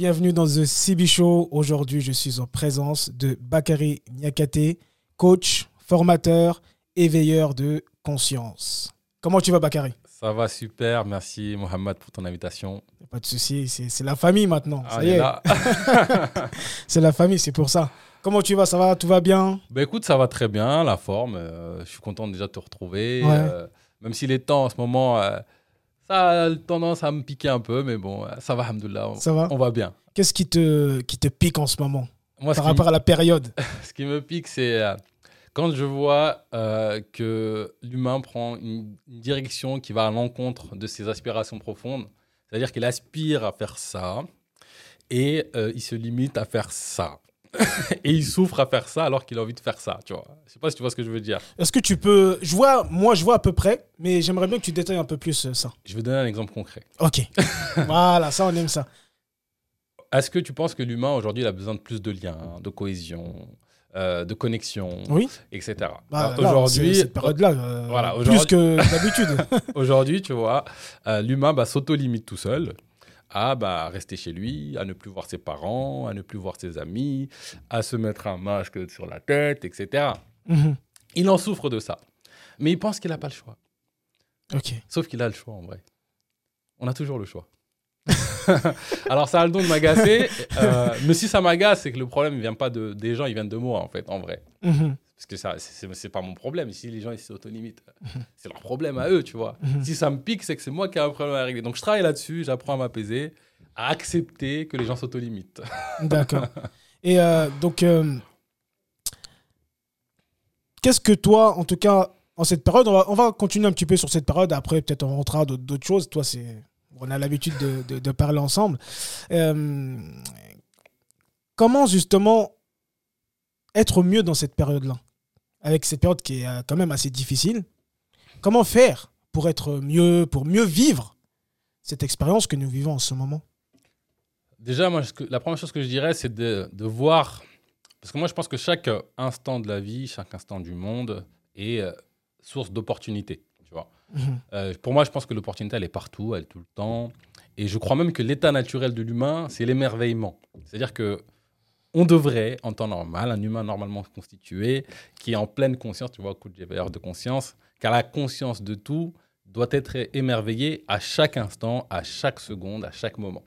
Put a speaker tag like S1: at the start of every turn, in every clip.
S1: Bienvenue dans The CB Show. Aujourd'hui, je suis en présence de Bakary Niakate, coach, formateur, éveilleur de conscience. Comment tu vas, Bakary?
S2: Ça va super. Merci, Mohamed, pour ton invitation.
S1: Pas de souci. C'est la famille maintenant.
S2: Ah,
S1: ça y est. c'est la famille, c'est pour ça. Comment tu vas? Ça va? Tout va bien?
S2: Ben écoute, ça va très bien, la forme. euh, je suis content déjà de te retrouver. euh, même si les temps en ce moment, euh, ça a tendance à me piquer un peu, mais bon, euh, ça va, alhamdoulilah. On,
S1: Ça va
S2: on va bien.
S1: Qu'est-ce qui te, qui te pique en ce moment
S2: Moi,
S1: par rapport à la période
S2: ce qui me pique, c'est euh, quand je vois euh, que l'humain prend une, une direction qui va à l'encontre de ses aspirations profondes. C'est-à-dire qu'il aspire à faire ça et euh, il se limite à faire ça. et il souffre à faire ça alors qu'il a envie de faire ça, tu vois. Je sais pas si tu vois ce que je veux dire.
S1: Est-ce que tu peux. Je vois, moi, je vois à peu près, mais j'aimerais bien que tu détailles un peu plus euh, ça.
S2: Je vais donner un exemple concret.
S1: Ok. voilà, ça, on aime ça.
S2: Est-ce que tu penses que l'humain aujourd'hui il a besoin de plus de liens, de cohésion, euh, de connexion,
S1: Oui.
S2: etc.
S1: Bah,
S2: aujourd'hui,
S1: c'est- cette période-là, euh,
S2: voilà,
S1: plus que d'habitude.
S2: Aujourd'hui, tu vois, euh, l'humain bah, s'auto-limite tout seul à bah, rester chez lui, à ne plus voir ses parents, à ne plus voir ses amis, à se mettre un masque sur la tête, etc.
S1: Mhm.
S2: Il en souffre de ça. Mais il pense qu'il n'a pas le choix.
S1: Ok.
S2: Sauf qu'il a le choix en vrai. On a toujours le choix. Alors ça a le don de m'agacer, euh, mais si ça m'agace, c'est que le problème ne vient pas de, des gens, il vient de moi en fait, en vrai.
S1: Mhm.
S2: Parce que ça, c'est pas mon problème. Si les gens ils s'auto-limitent, c'est leur problème à eux, tu vois. Si ça me pique, c'est que c'est moi qui ai un problème à régler. Donc je travaille là-dessus, j'apprends à m'apaiser, à accepter que les gens s'auto-limitent.
S1: D'accord. Et euh, donc, euh, qu'est-ce que toi, en tout cas, en cette période, on va, on va continuer un petit peu sur cette période. Après, peut-être on rentrera d'autres d'autres choses. Toi, c'est, on a l'habitude de, de- de parler ensemble. Euh, comment justement être mieux dans cette période-là, avec cette période qui est euh, quand même assez difficile. Comment faire pour être mieux, pour mieux vivre cette expérience que nous vivons en ce moment?
S2: Déjà, moi, la première chose que je dirais, c'est de, de voir. Parce que moi, je pense que chaque instant de la vie, chaque instant du monde est euh, source d'opportunités. Tu vois.
S1: Mhm.
S2: Euh, pour moi, je pense que l'opportunité, elle est partout, elle est tout le temps. Et je crois même que l'état naturel de l'humain, c'est l'émerveillement. C'est-à-dire que on devrait, en temps normal, un humain normalement constitué, qui est en pleine conscience, tu vois, coup de de conscience, car la conscience de tout doit être émerveillé à chaque instant, à chaque seconde, à chaque moment.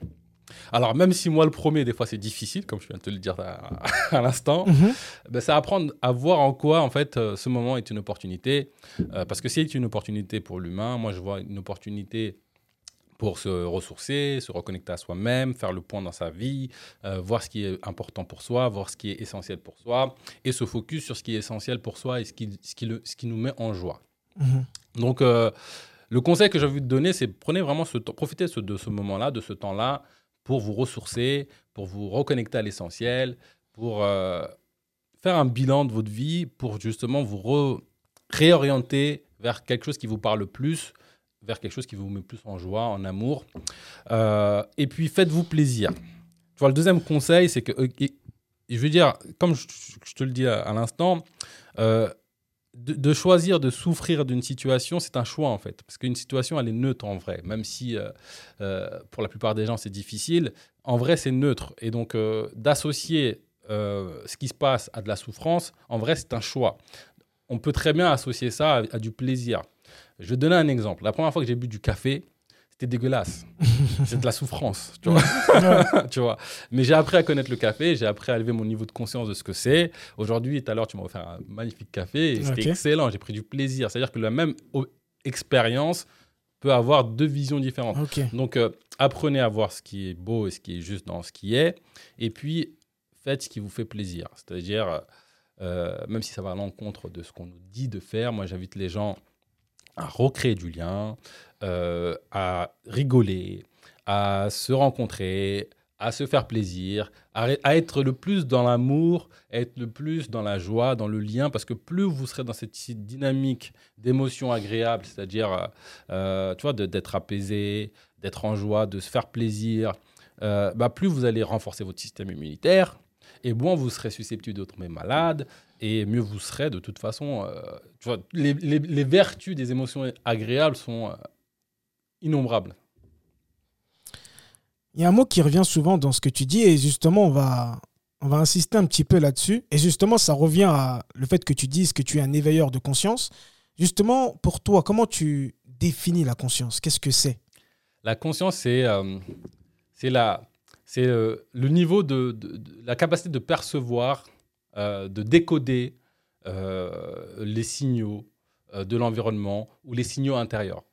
S2: Alors, même si moi, le premier, des fois, c'est difficile, comme je viens de te le dire à, à l'instant, ben, c'est apprendre à voir en quoi, en fait, euh, ce moment est une opportunité. Euh, parce que c'est une opportunité pour l'humain. Moi, je vois une opportunité pour se ressourcer, se reconnecter à soi-même, faire le point dans sa vie, euh, voir ce qui est important pour soi, voir ce qui est essentiel pour soi, et se focus sur ce qui est essentiel pour soi et ce qui, ce qui, le- ce qui nous met en joie.
S1: Mhm.
S2: Donc, euh, le conseil que j'ai envie de donner, c'est prenez vraiment ce temps, profitez de ce, de ce moment-là, de ce temps-là, pour vous ressourcer, pour vous reconnecter à l'essentiel, pour euh, faire un bilan de votre vie, pour justement vous réorienter vers quelque chose qui vous parle plus, vers quelque chose qui vous met plus en joie, en amour. Euh, et puis, faites-vous plaisir. Tu vois, le deuxième conseil, c'est que, euh, je veux dire, comme je, te le dis à, l'instant, euh, de, choisir de souffrir d'une situation, c'est un choix en fait. Parce qu'une situation, elle est neutre en vrai. Même si pour la plupart des gens, c'est difficile, en vrai, c'est neutre. Et donc, d'associer ce qui se passe à de la souffrance, en vrai, c'est un choix. On peut très bien associer ça à du plaisir. Je vais donner un exemple. La première fois que j'ai bu du café, c'était dégueulasse. c'est de la souffrance, tu vois. tu vois. Mais j'ai appris à connaître le café, j'ai appris à élever mon niveau de conscience de ce que c'est. Aujourd'hui, tout à l'heure, tu m'as offert un magnifique café et c'était excellent. J'ai pris du plaisir. C'est-à-dire que la même expérience peut avoir deux visions différentes. Donc, euh, apprenez à voir ce qui est beau et ce qui est juste dans ce qui est. Et puis, faites ce qui vous fait plaisir. C'est-à-dire, euh, même si ça va à l'encontre de ce qu'on nous dit de faire, moi, j'invite les gens à recréer du lien, euh, à rigoler, à se rencontrer, à se faire plaisir, à, être le plus dans l'amour, être le plus dans la joie, dans le lien, parce que plus vous serez dans cette dynamique d'émotions agréables, c'est-à-dire, euh, euh, d'être apaisé, d'être en joie, de se faire plaisir, bah, plus vous allez renforcer votre système immunitaire, et moins vous serez susceptible de tomber malade, et mieux vous serez de toute façon. euh, tu vois, les, les- les vertus des émotions agréables sont euh, innombrables.
S1: Il y a un mot qui revient souvent dans ce que tu dis et justement, on va, on va insister un petit peu là-dessus. Et justement, ça revient à le fait que tu dises que tu es un éveilleur de conscience. Justement, pour toi, comment tu définis la conscience? Qu'est-ce que c'est?
S2: La conscience, c'est euh, c'est la, c'est euh, le niveau de, la capacité de percevoir, euh, de décoder euh, les signaux de l'environnement ou les signaux intérieurs.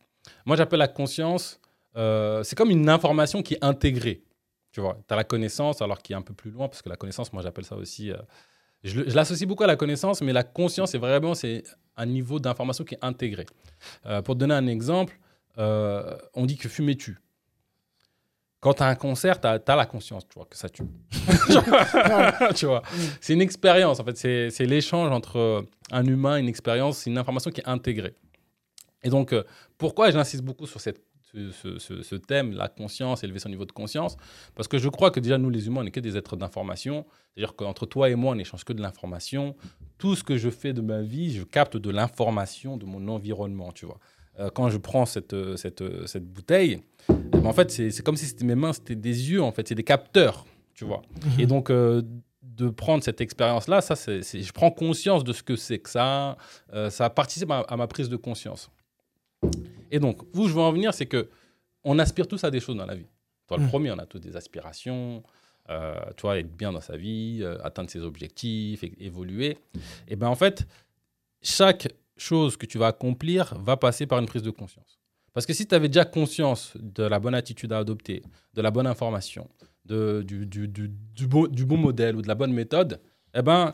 S2: Moi, j'appelle la conscience, c'est comme une information qui est intégrée. Tu vois, tu as la connaissance, alors qui est un peu plus loin, parce que la connaissance, moi, j'appelle ça aussi. je l'associe beaucoup à la connaissance, mais la conscience, c'est vraiment c'est un niveau d'information qui est intégré. Pour te donner un exemple, on dit que fumer tue. Quand tu as un concert, tu as, la conscience, tu vois, que ça tue. tu vois, c'est une expérience, en fait. C'est c'est l'échange entre un humain une expérience. C'est une information qui est intégrée. Et donc, euh, pourquoi j'insiste beaucoup sur cette, ce, ce- ce- ce thème, la conscience, élever son niveau de conscience? Parce que je crois que déjà, nous, les humains, on n'est que des êtres d'information. C'est-à-dire qu'entre toi et moi, on n'échange que de l'information. Tout ce que je fais de ma vie, je capte de l'information de mon environnement, tu vois. Euh, quand je prends cette, euh, cette, euh, cette bouteille, eh ben, en fait, c'est comme si c'était mes mains, c'était des yeux, en fait, c'est des capteurs, tu vois. Et donc, euh, de prendre cette expérience-là, ça, c'est, je prends conscience de ce que c'est que ça. euh, ça participe à, à ma prise de conscience. Et donc, où je veux en venir, c'est que on aspire tous à des choses dans la vie. Toi, le
S1: Mm.
S2: premier, on a tous des aspirations. Euh, tu vois, être bien dans sa vie, atteindre ses objectifs, évoluer. Et ben en fait, chaque chose que tu vas accomplir va passer par une prise de conscience. Parce que si tu avais déjà conscience de la bonne attitude à adopter, de la bonne information, de, du, du, du, du bon, du bon modèle ou de la bonne méthode, eh ben,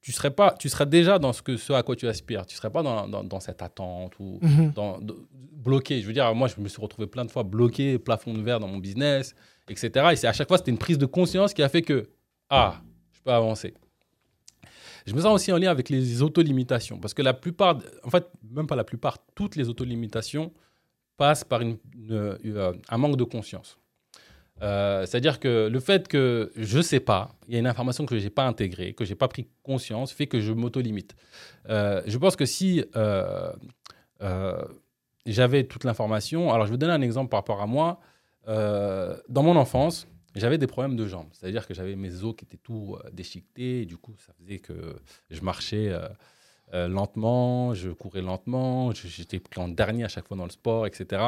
S2: tu serais, pas, tu serais déjà dans ce, que, ce à quoi tu aspires. Tu ne serais pas dans, dans, dans cette attente ou
S1: Mhm.
S2: dans, de- bloqué. Je veux dire, moi, je me suis retrouvé plein de fois bloqué, plafond de verre dans mon business, etc. Et c'est à chaque fois, c'était une prise de conscience qui a fait que, ah, je peux avancer. Je me sens aussi en lien avec les autolimitations, parce que la plupart, en fait, même pas la plupart, toutes les autolimitations passent par euh, un manque de conscience. Euh, C'est-à-dire que le fait que je ne sais pas, il y a une information que je n'ai pas intégrée, que je n'ai pas pris conscience, fait que je m'auto-limite. Euh, je pense que si j'avais toute l'information, alors je vais donner un exemple par rapport à moi. Dans mon enfance, j'avais des problèmes de jambes. C'est-à-dire que j'avais mes os qui étaient tout euh, déchiquetés, et du coup, ça faisait que je marchais euh, euh, lentement, je courais lentement, j'étais pris en dernier à chaque fois dans le sport, etc.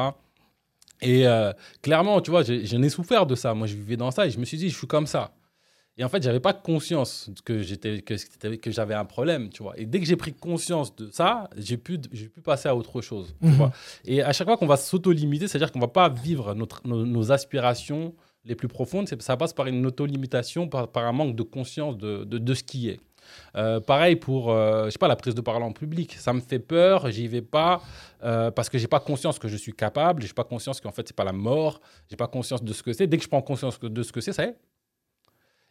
S2: Et euh, clairement, tu vois, j'en ai souffert de ça. Moi, je vivais dans ça et je me suis dit, je suis comme ça. Et en fait, j'avais pas conscience que j'étais que, j'avais un problème, tu vois. Et dès que j'ai pris conscience de ça, j'ai pu j'ai pu passer à autre chose, tu
S1: Mhm.
S2: vois. Et à chaque fois qu'on va s'auto-limiter, c'est-à-dire qu'on va pas vivre notre, nos, nos aspirations les plus profondes, ça passe par une auto-limitation, par, un manque de conscience de, ce qui est. Euh, pareil pour, euh, je sais pas, la prise de parole en public. Ça me fait peur, j'y vais pas euh, parce que j'ai pas conscience que je suis capable, j'ai pas conscience qu'en fait c'est pas la mort, j'ai pas conscience de ce que c'est. Dès que je prends conscience de ce que c'est, ça y est.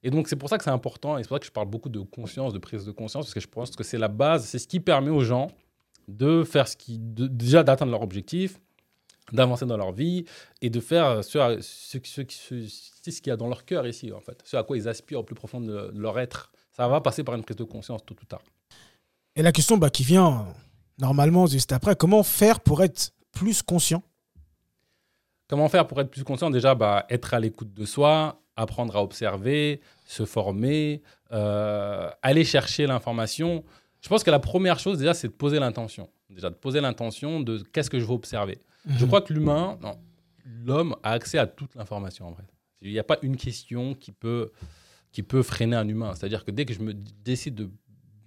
S2: Et donc c'est pour ça que c'est important et c'est pour ça que je parle beaucoup de conscience, de prise de conscience parce que je pense que c'est la base, c'est ce qui permet aux gens de faire ce qui, déjà d'atteindre leur objectif, d'avancer dans leur vie et de faire ce, à- ce, ce, ce, c'est ce qu'il y a dans leur cœur ici en fait, ce à quoi ils aspirent au plus profond de, de leur être. Ça va passer par une prise de conscience tôt ou tard.
S1: Et la question bah, qui vient normalement juste après, comment faire pour être plus conscient?
S2: Comment faire pour être plus conscient? Déjà, bah, être à l'écoute de soi, apprendre à observer, se former, euh, aller chercher l'information. Je pense que la première chose, déjà, c'est de poser l'intention. Déjà, de poser l'intention de qu'est-ce que je veux observer. Je crois que l'humain, l'homme a accès à toute l'information, en vrai. Il n'y a pas une question qui peut, qui peut freiner un humain. C'est-à-dire que dès que je me décide de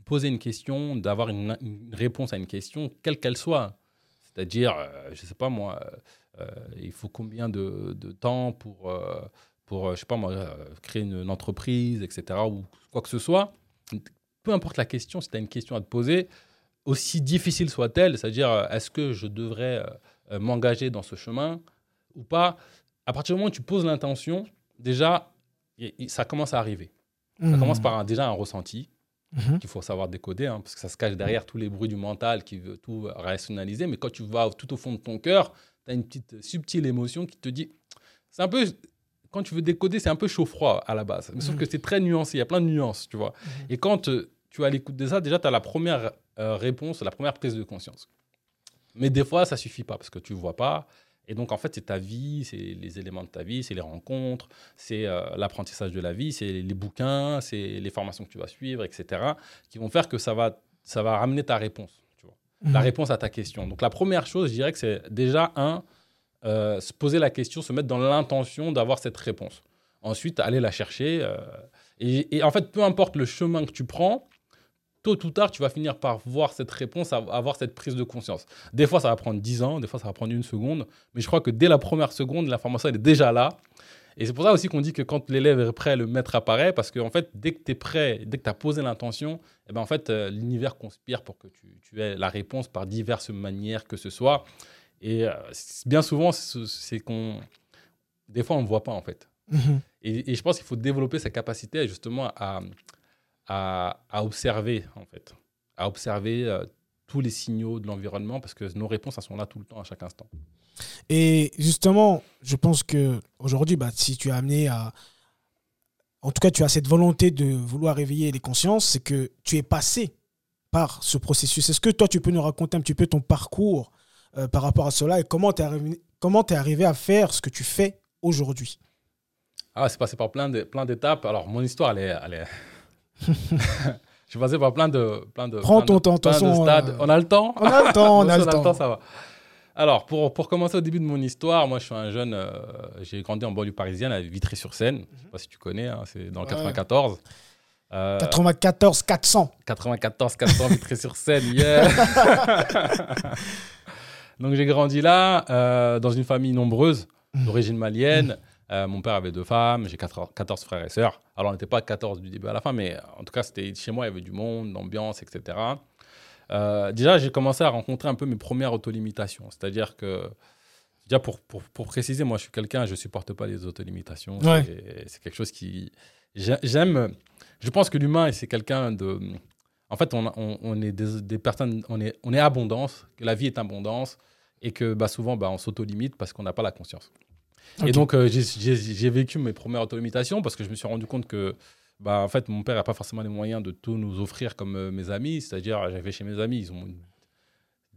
S2: poser une question, d'avoir une, une réponse à une question, quelle qu'elle soit, c'est-à-dire, euh, je ne sais pas moi, euh, il faut combien de, de temps pour, euh, pour euh, je sais pas moi, euh, créer une, une entreprise, etc., ou quoi que ce soit. Peu importe la question, si tu as une question à te poser, aussi difficile soit-elle, c'est-à-dire, euh, est-ce que je devrais euh, euh, m'engager dans ce chemin ou pas À partir du moment où tu poses l'intention, déjà, y- y- ça commence à arriver. Ça
S1: Mhm.
S2: commence par un- déjà un ressenti
S1: Mhm.
S2: qu'il faut savoir décoder, hein, parce que ça se cache derrière tous les bruits du mental qui veut tout rationaliser. Mais quand tu vas tout au fond de ton cœur, tu as une petite subtile émotion qui te dit. C'est un peu. Quand tu veux décoder, c'est un peu chaud-froid à la base. Mais Sauf
S1: Mhm.
S2: que c'est très nuancé, il y a plein de nuances, tu vois. Et quand euh, tu à l'écoute de ça, déjà, tu as la première euh, réponse, la première prise de conscience. Mais des fois, ça suffit pas parce que tu vois pas. Et donc, en fait, c'est ta vie, c'est les éléments de ta vie, c'est les rencontres, c'est euh, l'apprentissage de la vie, c'est les bouquins, c'est les formations que tu vas suivre, etc., qui vont faire que ça va, ça va ramener ta réponse, tu vois, la
S1: Mhm.
S2: réponse à ta question. Donc, la première chose, je dirais que c'est déjà, un, euh, se poser la question, se mettre dans l'intention d'avoir cette réponse. Ensuite, aller la chercher. euh, et, et en fait, peu importe le chemin que tu prends, tôt ou tard, tu vas finir par voir cette réponse, av- avoir cette prise de conscience. Des fois, ça va prendre 10 ans, des fois, ça va prendre une seconde. Mais je crois que dès la première seconde, l'information, elle est déjà là. Et c'est pour ça aussi qu'on dit que quand l'élève est prêt, le maître apparaît. Parce qu'en fait, dès que tu es prêt, dès que tu as posé l'intention, eh ben, en fait, euh, l'univers conspire pour que tu, tu aies la réponse par diverses manières que ce soit. Et euh, bien souvent, c'est c'est qu'on. Des fois, on ne voit pas, en fait.
S1: Mhm.
S2: Et, et je pense qu'il faut développer sa capacité justement à, à, à observer, en fait. À observer euh, tous les signaux de l'environnement parce que nos réponses, elles sont là tout le temps, à chaque instant.
S1: Et justement, je pense que aujourd'hui, bah, si tu es amené à. En tout cas, tu as cette volonté de vouloir réveiller les consciences, c'est que tu es passé par ce processus. Est-ce que toi, tu peux nous raconter un petit peu ton parcours euh, par rapport à cela et comment tu es, arrivé- comment t'es arrivé à faire ce que tu fais aujourd'hui?
S2: Ah, c'est passé par plein de- plein d'étapes. Alors, mon histoire, elle est. Elle est... je suis passé par plein de. Plein de
S1: Prends
S2: plein
S1: ton
S2: de-
S1: temps, de
S2: plein de
S1: euh,
S2: On a le temps
S1: On a le temps, on a le temps.
S2: ça va. Alors, pour, pour commencer au début de mon histoire, moi, je suis un jeune. euh, j'ai grandi en banlieue parisienne, à Vitry-sur-Seine. Je ne sais pas si tu connais, hein, c'est dans le
S1: Ouais.
S2: 94. Euh,
S1: 94 400.
S2: 94 400 Vitry-sur-Seine, yeah Donc j'ai grandi là, euh, dans une famille nombreuse, d'origine malienne. Euh, mon père avait deux femmes, j'ai 14 14 frères et sœurs. Alors on n'était pas 14 du début à la fin, mais en tout cas, c'était chez moi, il y avait du monde, l'ambiance, etc. Euh, déjà, j'ai commencé à rencontrer un peu mes premières autolimitations. C'est-à-dire que, déjà pour, pour, pour préciser, moi je suis quelqu'un, je ne supporte pas les autolimitations.
S1: Ouais.
S2: C'est- quelque chose qui... j'ai- J'aime... Je pense que l'humain, c'est quelqu'un de... En fait, on, on, on est des, des personnes, on est, on est abondance, que la vie est abondance, et que bah, souvent, bah, on s'auto-limite parce qu'on n'a pas la conscience. Et donc, euh, j'ai- vécu mes premières autolimitations parce que je me suis rendu compte que, bah, en fait, mon père n'a pas forcément les moyens de tout nous offrir comme euh, mes amis. C'est-à-dire, j'avais chez mes amis, ils ont une-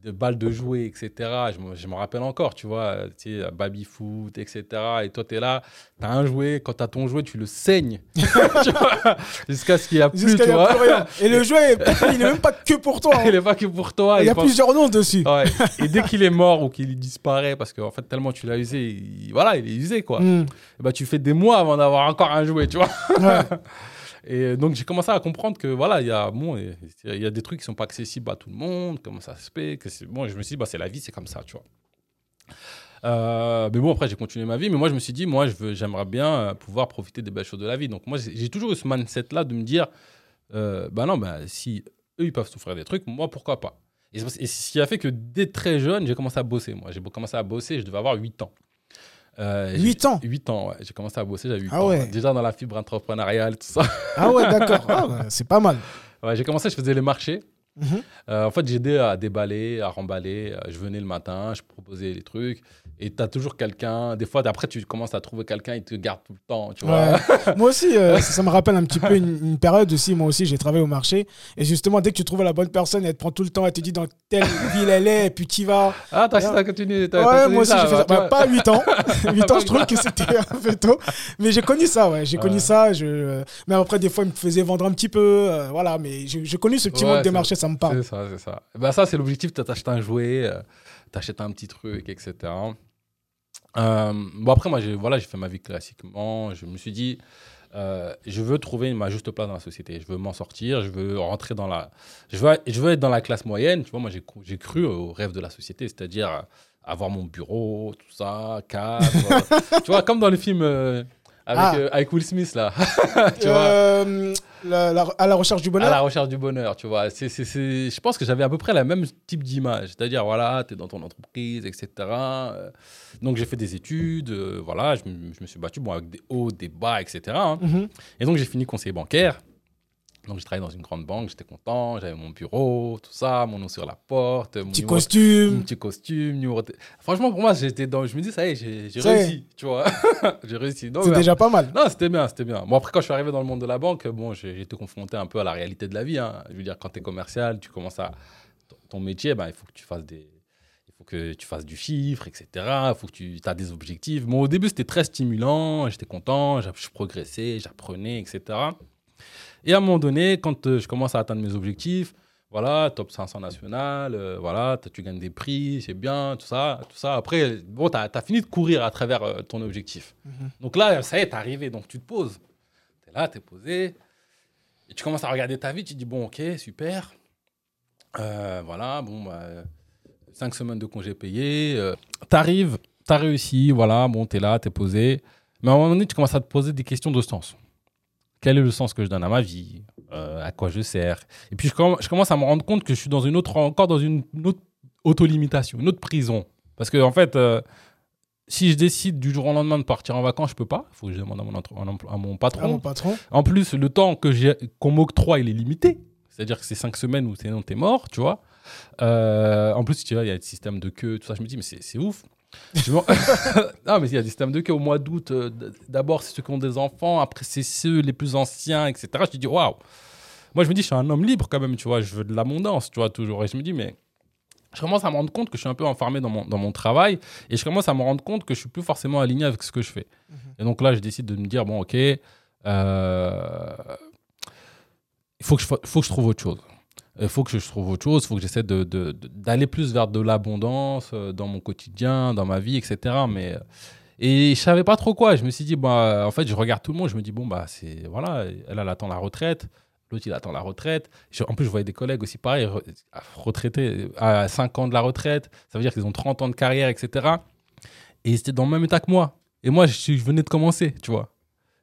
S2: des balles de jouets, etc. Je me, je me rappelle encore, tu vois, euh, tu sais, baby foot, etc. Et toi, tu es là, tu as un jouet, quand tu as ton jouet, tu le saignes. Jusqu'à ce qu'il n'y a plus, tu
S1: y a
S2: vois.
S1: plus rien. Et le jeu, est- il n'est même pas que pour toi. hein.
S2: Il n'est pas que pour toi.
S1: Il y a
S2: pense-
S1: plusieurs noms dessus.
S2: Ouais. Et dès qu'il est mort ou qu'il disparaît, parce qu'en fait, tellement tu l'as usé, il- voilà, il est usé, quoi.
S1: Mm.
S2: Et bah, tu fais des mois avant d'avoir encore un jouet, tu vois.
S1: Ouais.
S2: Et donc, j'ai commencé à comprendre que, voilà, il y a, bon, y a des trucs qui sont pas accessibles à tout le monde, comment ça se fait. Que bon, je me suis dit, bah, c'est la vie, c'est comme ça, tu vois. Euh, mais bon, après, j'ai continué ma vie. Mais moi, je me suis dit, moi, j'aimerais bien euh, pouvoir profiter des belles choses de la vie. Donc, moi, j'ai toujours eu ce mindset-là de me dire, euh, bah non, bah, si eux, ils peuvent souffrir des trucs, moi, pourquoi pas? Et et ce qui a fait que dès très jeune, j'ai commencé à bosser. Moi, j'ai commencé à bosser, je devais avoir 8 ans. Euh, j'ai-
S1: 8 ans
S2: 8 ans, ouais. J'ai commencé à bosser, j'avais 8
S1: Ah
S2: ans.
S1: ouais.
S2: Déjà dans la fibre entrepreneuriale, tout ça.
S1: Ah ouais, d'accord. Ah c'est pas mal.
S2: Ouais, j'ai commencé, je faisais les marchés.
S1: Mhm.
S2: Euh, en fait, j'aidais à déballer, à remballer. Euh, Je venais le matin, je proposais les trucs. Et tu as toujours quelqu'un. Des fois, après, tu commences à trouver quelqu'un, il te garde tout le temps. Tu vois
S1: Ouais. moi aussi, euh, ça, ça me rappelle un petit peu une, une période aussi. Moi aussi, j'ai travaillé au marché. Et justement, dès que tu trouves la bonne personne, elle te prend tout le temps, elle te dit dans telle ville elle est, et puis tu y vas.
S2: Ah, t'as t'as continué.
S1: Ouais, moi aussi, j'ai fait ça. Bah, pas 8 ans. 8 ans, je trouve que c'était un peu tôt. Mais j'ai connu ça, ouais. J'ai connu
S2: Ouais.
S1: ça. Je... Même après, des fois, il me faisait vendre un petit peu. euh, voilà, mais j'ai connu ce petit
S2: Ouais,
S1: monde des marchés, ça me parle.
S2: C'est ça, c'est ça. Bah, ça, c'est l'objectif. Tu t'achètes un jouet, euh, t'achètes un petit truc, etc. Euh, bon, après, moi, j'ai voilà, fait ma vie classiquement. Je me suis dit, euh, je veux trouver ma juste place dans la société. Je veux m'en sortir. Je veux rentrer dans la. Je veux, je veux être dans la classe moyenne. Tu vois, moi, j'ai cru, au rêve de la société, c'est-à-dire avoir mon bureau, tout ça, cadre. tu vois, comme dans les films euh, avec,
S1: Ah.
S2: euh, avec Will Smith, là. tu vois
S1: Euh, la- la- à la recherche du
S2: à
S1: bonheur
S2: la recherche du bonheur, tu vois. C'est, c'est, c'est- Je pense que j'avais à peu près la même type d'image. C'est-à-dire, voilà, tu es dans ton entreprise, etc. Euh, Donc, j'ai fait des études, euh, voilà, je, me- je me suis battu bon, avec des hauts, des bas, etc. hein.
S1: Mhm.
S2: Et donc, j'ai fini conseiller bancaire. Donc, j'ai travaillé dans une grande banque, j'étais content, j'avais mon bureau, tout ça, mon nom sur la porte, mon
S1: Petit
S2: numéro- mon
S1: costume.
S2: petit costume, numéro Franchement, pour moi, j'étais dans... je me dis, ça y est, j'ai,
S1: y est.
S2: réussi, tu vois. j'ai réussi.
S1: C'est déjà pas mal.
S2: Non, c'était bien, c'était bien. Bon, après, quand je suis arrivé dans le monde de la banque, bon, j'ai été confronté un peu à la réalité de la vie. hein. Je veux dire, quand tu es commercial, tu commences à. ton- Ton métier, ben, il faut que tu fasses des. Il faut que tu fasses du chiffre, etc. Il faut que tu as des objectifs. Bon, au début, c'était très stimulant, j'étais content, je progressais, j'apprenais, etc. Et à un moment donné, quand euh, je commence à atteindre mes objectifs, voilà, top 500 national, euh, voilà, tu gagnes des prix, c'est bien, tout ça, tout ça. Après, bon, tu as, fini de courir à travers euh, ton objectif. Mhm. Donc là, ça y est, t'es arrivé, donc tu te poses. Tu es là, tu es posé, et tu commences à regarder ta vie, tu te dis, bon, ok, super. voilà, bon, bah, cinq semaines de congés payés. tu arrives, tu as réussi, voilà, bon, tu es là, tu es posé. Mais à un moment donné, tu commences à te poser des questions de sens quel est le sens que je donne à ma vie, euh, à quoi je sers. Et puis je, commence à me rendre compte que je suis dans une autre, encore dans une, autre auto-limitation, une autre prison. Parce que en fait, euh, si je décide du jour au lendemain de partir en vacances, je peux pas. Il faut que je demande à mon, à mon patron.
S1: mon patron.
S2: En plus, le temps que qu'on m'octroie, il est limité. C'est-à-dire que c'est cinq semaines sinon es mort, tu vois. Euh, en plus, tu vois, il y a le système de queue, tout ça. Je me dis, mais c'est ouf. non, mais il y a des systèmes de queue au mois d'août. Euh, d'abord, c'est ceux qui ont des enfants, après, c'est ceux les plus anciens, etc. Je te dis, waouh! Moi, je me dis, je suis un homme libre quand même, tu vois, je veux de l'abondance, tu vois, toujours. Et je me dis, mais je commence à me rendre compte que je suis un peu enfermé dans mon, dans mon travail et je commence à me rendre compte que je suis plus forcément aligné avec ce que je fais. Mhm. Et donc là, je décide de me dire, bon, ok, euh, il faut que, je, faut que je trouve autre chose il faut que je trouve autre chose, il faut que j'essaie d'aller de, de, plus vers de l'abondance euh, dans mon quotidien, dans ma vie, etc. Mais, euh, et je savais pas trop quoi. Je me suis dit, bah, en fait, je regarde tout le monde, je me dis, bon, bah, voilà, elle, elle attend la retraite, l'autre, il attend la retraite. en plus, je voyais des collègues aussi pareil, retraités à 5 ans de la retraite, ça veut dire qu'ils ont 30 ans de carrière, etc. Et ils étaient dans le même état que moi. Et moi, je, je venais de commencer, tu vois.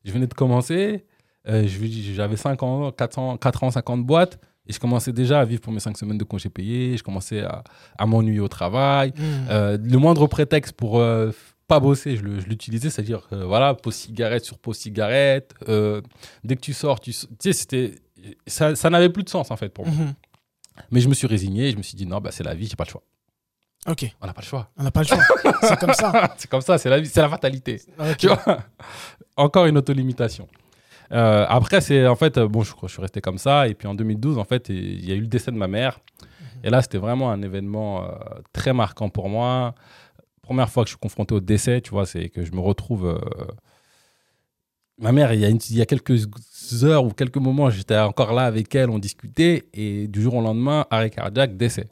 S2: Je venais de commencer, euh, j'avais 5 ans, 4 ans, 4 ans, 50 boîtes. Et je commençais déjà à vivre pour mes cinq semaines de congés payés. Je commençais à, à m'ennuyer au travail. Mmh. Euh, le moindre prétexte pour euh, pas bosser, je l'utilisais, c'est-à-dire, voilà, pause cigarette sur pause cigarette. Euh, dès que tu sors, tu, tu sais, c'était, ça, ça n'avait plus de sens en fait pour moi. Mmh. Mais je me suis résigné. Je me suis dit non, bah, c'est la vie, j'ai pas le choix.
S1: Ok.
S2: On n'a pas le choix.
S1: On n'a pas le choix. c'est comme ça.
S2: c'est comme ça, c'est la vie, c'est la fatalité. Tu vois? Encore une autolimitation. Euh, après, c'est en fait, bon, je, je, suis resté comme ça. Et puis en 2012, en fait, il y a eu le décès de ma mère. Et là, c'était vraiment un événement euh, très marquant pour moi. Première fois que je suis confronté au décès, tu vois, c'est que je me retrouve. Euh, ma mère, il y, a il y, a quelques heures ou quelques moments, j'étais encore là avec elle, on discutait. Et du jour au lendemain, arrêt cardiaque, décès.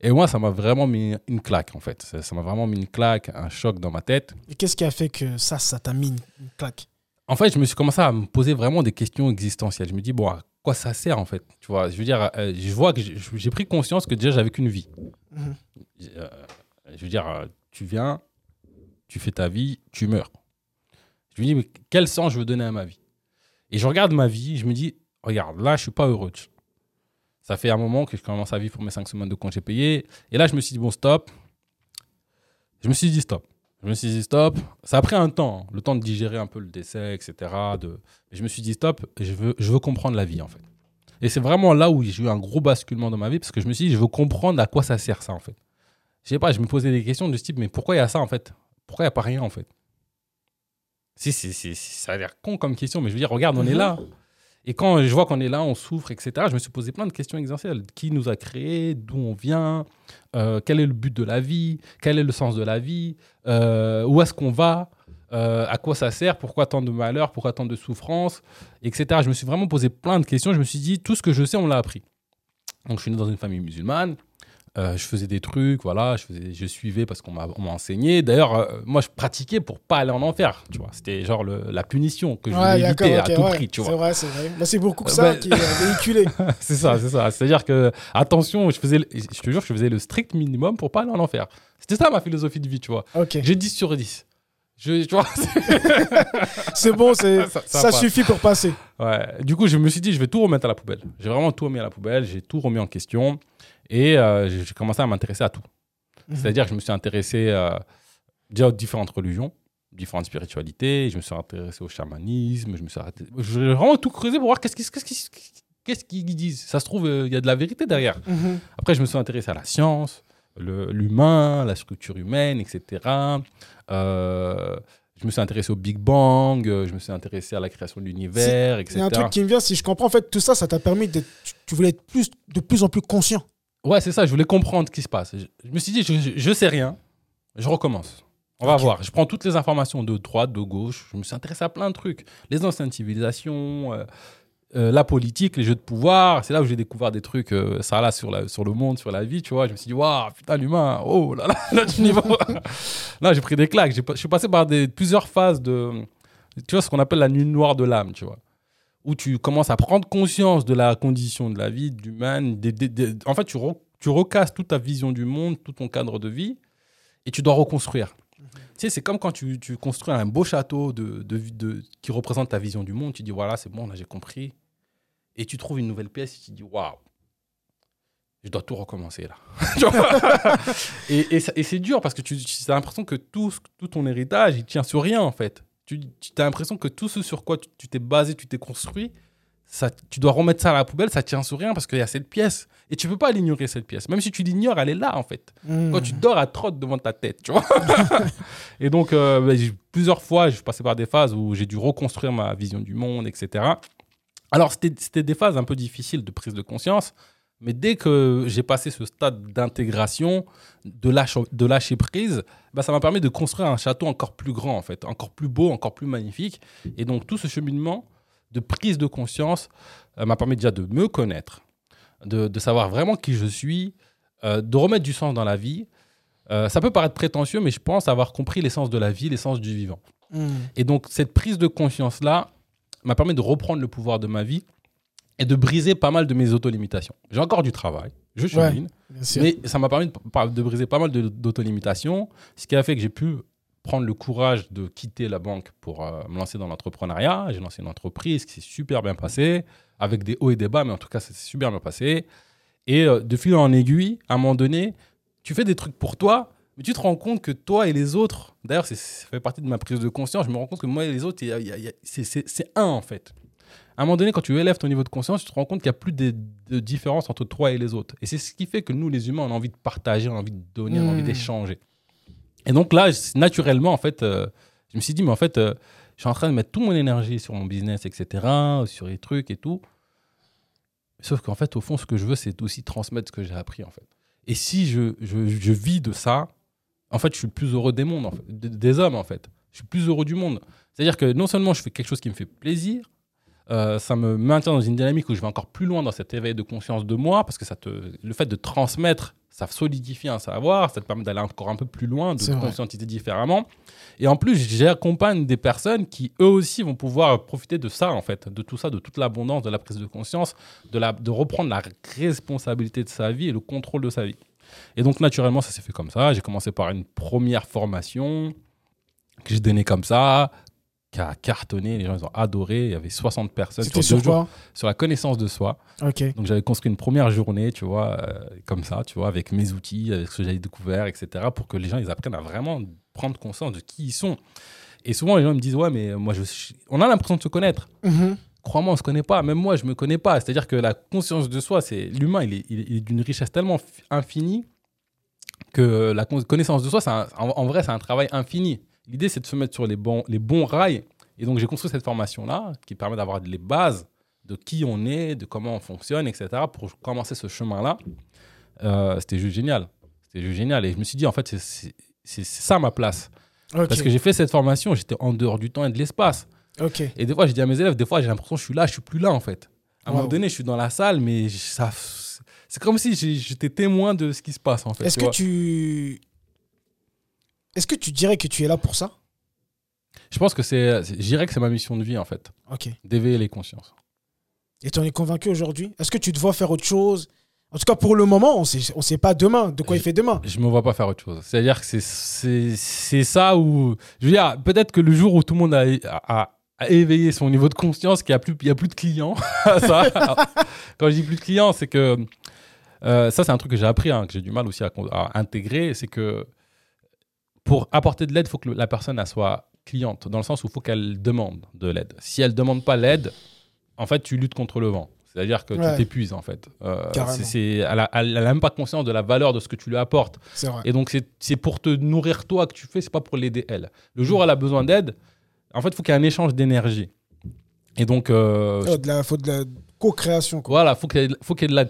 S2: Et moi, ça m'a vraiment mis une claque, en fait. Ça m'a vraiment mis une claque, un choc dans ma tête.
S1: Et qu'est-ce qui a fait que ça, ça t'a mis une claque?
S2: En fait, je me suis commencé à me poser vraiment des questions existentielles. Je me dis, bon, à quoi ça sert en fait Tu vois, je veux dire, euh, je vois que j'ai pris conscience que déjà j'avais qu'une vie. Mhm. Euh, je veux dire, euh, tu viens, tu fais ta vie, tu meurs. Je me dis, mais quel sens je veux donner à ma vie? Et je regarde ma vie, je me dis, regarde, là, je suis pas heureux. Ça fait un moment que je commence à vivre pour mes cinq semaines de congé payé. Et là, je me suis dit, bon, stop. Je me suis dit, stop. Je me suis dit stop. Ça a pris un temps, le temps de digérer un peu le décès, etc. De... je me suis dit stop, je veux, je veux comprendre la vie en fait. Et c'est vraiment là où j'ai eu un gros basculement dans ma vie parce que je me suis dit, je veux comprendre à quoi ça sert ça en fait. Je sais pas, je me posais des questions de ce type, mais pourquoi il y a ça en fait? Pourquoi il n'y a pas rien en fait? Si, si, si, ça a l'air con comme question, mais je veux dire, regarde, on est là. Et quand je vois qu'on est là, on souffre, etc., je me suis posé plein de questions existentielles. Qui nous a créés? D'où on vient? Euh, Quel est le but de la vie? Quel est le sens de la vie? Euh, Où est-ce qu'on va? Euh, À quoi ça sert? Pourquoi tant de malheur Pourquoi tant de souffrance Etc. Je me suis vraiment posé plein de questions. Je me suis dit, tout ce que je sais, on l'a appris. Donc, je suis né dans une famille musulmane. Euh, je faisais des trucs, voilà, je, faisais, je suivais parce qu'on m'a enseigné. D'ailleurs, euh, moi, je pratiquais pour pas aller en enfer, tu vois. C'était genre le, la punition que je voulais éviter à tout prix, tu vois.
S1: C'est vrai, c'est vrai. Bah, c'est beaucoup que ça bah, qui est véhiculé.
S2: c'est ça, c'est ça. C'est-à-dire que, attention, je faisais, je te jure, je faisais le strict minimum pour pas aller en enfer. C'était ça ma philosophie de vie, tu vois. J'ai 10 sur 10. Je, tu vois,
S1: c'est bon, ça, ça, suffit pour passer.
S2: Ouais. Du coup, je me suis dit, je vais tout remettre à la poubelle. J'ai vraiment tout remis à la poubelle, j'ai tout remis en question. Et euh, j'ai commencé à m'intéresser à tout. Mhm. C'est-à-dire que je me suis intéressé euh, déjà aux différentes religions, différentes spiritualités. Je me suis intéressé au chamanisme. Je me suis J'ai vraiment tout creusé pour voir qu'est-ce qu'ils disent. Ça se trouve, euh, il y a de la vérité derrière. Mhm. Après, je me suis intéressé à la science, l'humain, la structure humaine, etc. je me suis intéressé au Big Bang, je me suis intéressé à la création de l'univers, etc.
S1: Il y a un truc qui me vient, si je comprends, en fait, tout ça, ça t'a permis d'être. Tu voulais être plus, de plus en plus conscient
S2: Ouais, c'est ça, je voulais comprendre ce qui se passe. Je, je me suis dit, je, je, je sais rien, je recommence. On va voir. Je prends toutes les informations de droite, de gauche. Je me suis intéressé à plein de trucs. Les anciennes civilisations, euh, euh, la politique, les jeux de pouvoir. C'est là où j'ai découvert des trucs, euh, ça là, sur, la, sur le monde, sur la vie, tu vois. Je me suis dit, waouh, putain, l'humain, oh là là, notre niveau. là, j'ai pris des claques. Je suis passé par des, plusieurs phases de, tu vois, ce qu'on appelle la nuit noire de l'âme, tu vois. Où tu commences à prendre conscience de la condition de la vie, de l'humain. En fait, tu, tu recasses toute ta vision du monde, tout ton cadre de vie, et tu dois reconstruire. Tu sais, c'est comme quand tu, construis un beau château de, qui représente ta vision du monde. Tu dis, voilà, c'est bon, là, j'ai compris. Et tu trouves une nouvelle pièce et tu dis, waouh, je dois tout recommencer là. Et c'est dur parce que tu, as l'impression que tout, tout ton héritage, il tient sur rien en fait. Tu, tu as l'impression que tout ce sur quoi tu t'es basé, tu t'es construit, ça, tu dois remettre ça à la poubelle, ça tient sur rien parce qu'il y a cette pièce. Et tu peux pas l'ignorer cette pièce. Même si tu l'ignores, elle est là en fait.
S1: Hmm.
S2: Quand tu dors, elle trotte devant ta tête, tu vois. et donc, euh, bah, plusieurs fois, je suis passé par des phases où j'ai dû reconstruire ma vision du monde, etc. Alors, c'était c'était des phases un peu difficiles de prise de conscience, mais dès que j'ai passé ce stade d'intégration, de, lâche, de lâcher prise, bah, ça m'a permis de construire un château encore plus grand, en fait, encore plus beau, encore plus magnifique. Et donc, tout ce cheminement de prise de conscience euh, m'a permis déjà de me connaître, de, de savoir vraiment qui je suis, euh, de remettre du sens dans la vie. Euh, ça peut paraître prétentieux, mais je pense avoir compris l'essence de la vie, l'essence du vivant.
S1: Hmm.
S2: Et donc, cette prise de conscience-là m'a permis de reprendre le pouvoir de ma vie et de briser pas mal de mes autolimitations. J'ai encore du travail, je
S1: Ouais. Bien sûr.
S2: mais ça m'a permis de, briser pas mal d'autolimitations, ce qui a fait que j'ai pu prendre le courage de quitter la banque pour euh, me lancer dans l'entrepreneuriat. J'ai lancé une entreprise qui s'est super bien passée, avec des hauts et des bas, mais en tout cas, ça s'est super bien passé. Et euh, de fil en aiguille, à un moment donné, tu fais des trucs pour toi, mais tu te rends compte que toi et les autres, d'ailleurs, ça fait partie de ma prise de conscience, je me rends compte que moi et les autres, c'est un en fait. À un moment donné, quand tu élèves ton niveau de conscience, tu te rends compte qu'il n'y a plus de, de différence entre toi et les autres. Et c'est ce qui fait que nous, les humains, on a envie de partager, on a envie de donner, on a envie
S1: Mm.
S2: d'échanger. Et donc là, naturellement, en fait, euh, je me suis dit, mais en fait, euh, je suis en train de mettre toute mon énergie sur mon business, etc., sur les trucs et tout. Sauf qu'en fait, au fond, ce que je veux, c'est aussi transmettre ce que j'ai appris, en fait. Et si je, je, je vis de ça, en fait, je suis le plus heureux des mondes, en fait, des- des hommes, en fait. Je suis le plus heureux du monde. C'est-à-dire que non seulement je fais quelque chose qui me fait plaisir, euh, ça me maintient dans une dynamique où je vais encore plus loin dans cet éveil de conscience de moi, parce que ça te, le fait de transmettre, ça solidifie un savoir, ça te permet d'aller encore un peu plus loin, de te conscientiser différemment. Et en plus, j'accompagne des personnes qui, eux aussi, vont pouvoir profiter de ça, en fait, de tout ça, de toute l'abondance, de la prise de conscience, de, la, de reprendre la responsabilité de sa vie et le contrôle de sa vie. Et donc, naturellement, ça s'est fait comme ça. J'ai commencé par une première formation que j'ai donnée comme ça, qui a cartonné. Les gens, ils ont adoré. Il y avait 60 personnes sur
S1: sur
S2: jours sur la connaissance de soi.
S1: Ok.
S2: Donc, j'avais construit une première journée, tu vois, euh, comme ça, tu vois, avec mes outils, avec ce que j'avais découvert, etc., pour que les gens, ils apprennent à vraiment prendre conscience de qui ils sont. Et souvent, les gens me disent, ouais, mais moi, je suis- on a l'impression de se connaître.
S1: Mhm.
S2: Crois-moi, on se connaît pas. Même moi, je me connais pas. C'est-à-dire que la conscience de soi, c'est l'humain, il est, il est- il est d'une richesse tellement fi- infinie que la con- connaissance de soi, c'est un- en, en vrai, c'est un travail infini. L'idée, c'est de se mettre sur les bons, les bons rails. Et donc, j'ai construit cette formation-là qui permet d'avoir les bases de qui on est, de comment on fonctionne, etc. pour commencer ce chemin-là. Euh, C'était juste génial. C'était juste génial. Et je me suis dit, en fait, c'est- ça ma place. Parce que j'ai fait cette formation, j'étais en dehors du temps et de l'espace. Et des fois, je dis à mes élèves, des fois, j'ai l'impression que je suis là, je suis plus là, en fait. À un moment donné, je suis dans la salle, mais ça, c'est comme si j'ai- j'étais témoin de ce qui se passe, en fait.
S1: Est-ce que
S2: vois.
S1: tu. Est-ce que tu dirais que tu es là pour ça?
S2: Je pense que c'est, je dirais que c'est ma mission de vie, en fait,
S1: Ok.
S2: d'éveiller les consciences.
S1: Et tu en es convaincu aujourd'hui? Est-ce que tu te vois faire autre chose? En tout cas, pour le moment, on on sait pas demain de quoi il fait demain.
S2: Je me vois pas faire autre chose. C'est-à-dire que c'est, ça où. Je veux dire, peut-être que le jour où tout le monde a, a, a éveillé son niveau de conscience, qu'il n'y a, plus- il y a plus de clients. ça, quand je dis plus de clients, c'est que. euh, ça, c'est un truc que j'ai appris, hein, que j'ai du mal aussi à, à intégrer. C'est que pour apporter de l'aide, il faut que la personne elle soit cliente, dans le sens où il faut qu'elle demande de l'aide. Si elle demande pas l'aide, en fait, tu luttes contre le vent. C'est-à-dire que
S1: Ouais.
S2: tu t'épuises, en fait. Euh, c'est- elle n'a même pas conscience de la valeur de ce que tu lui apportes. Et donc, c'est- pour te nourrir toi que tu fais, c'est pas pour l'aider elle. Le jour où elle a besoin d'aide, en fait, il faut qu'il y ait un échange d'énergie. Et donc, euh,
S1: Oh, de la, faut de la co-création.
S2: voilà, il faut qu'il y, ait- faut qu'il y ait de la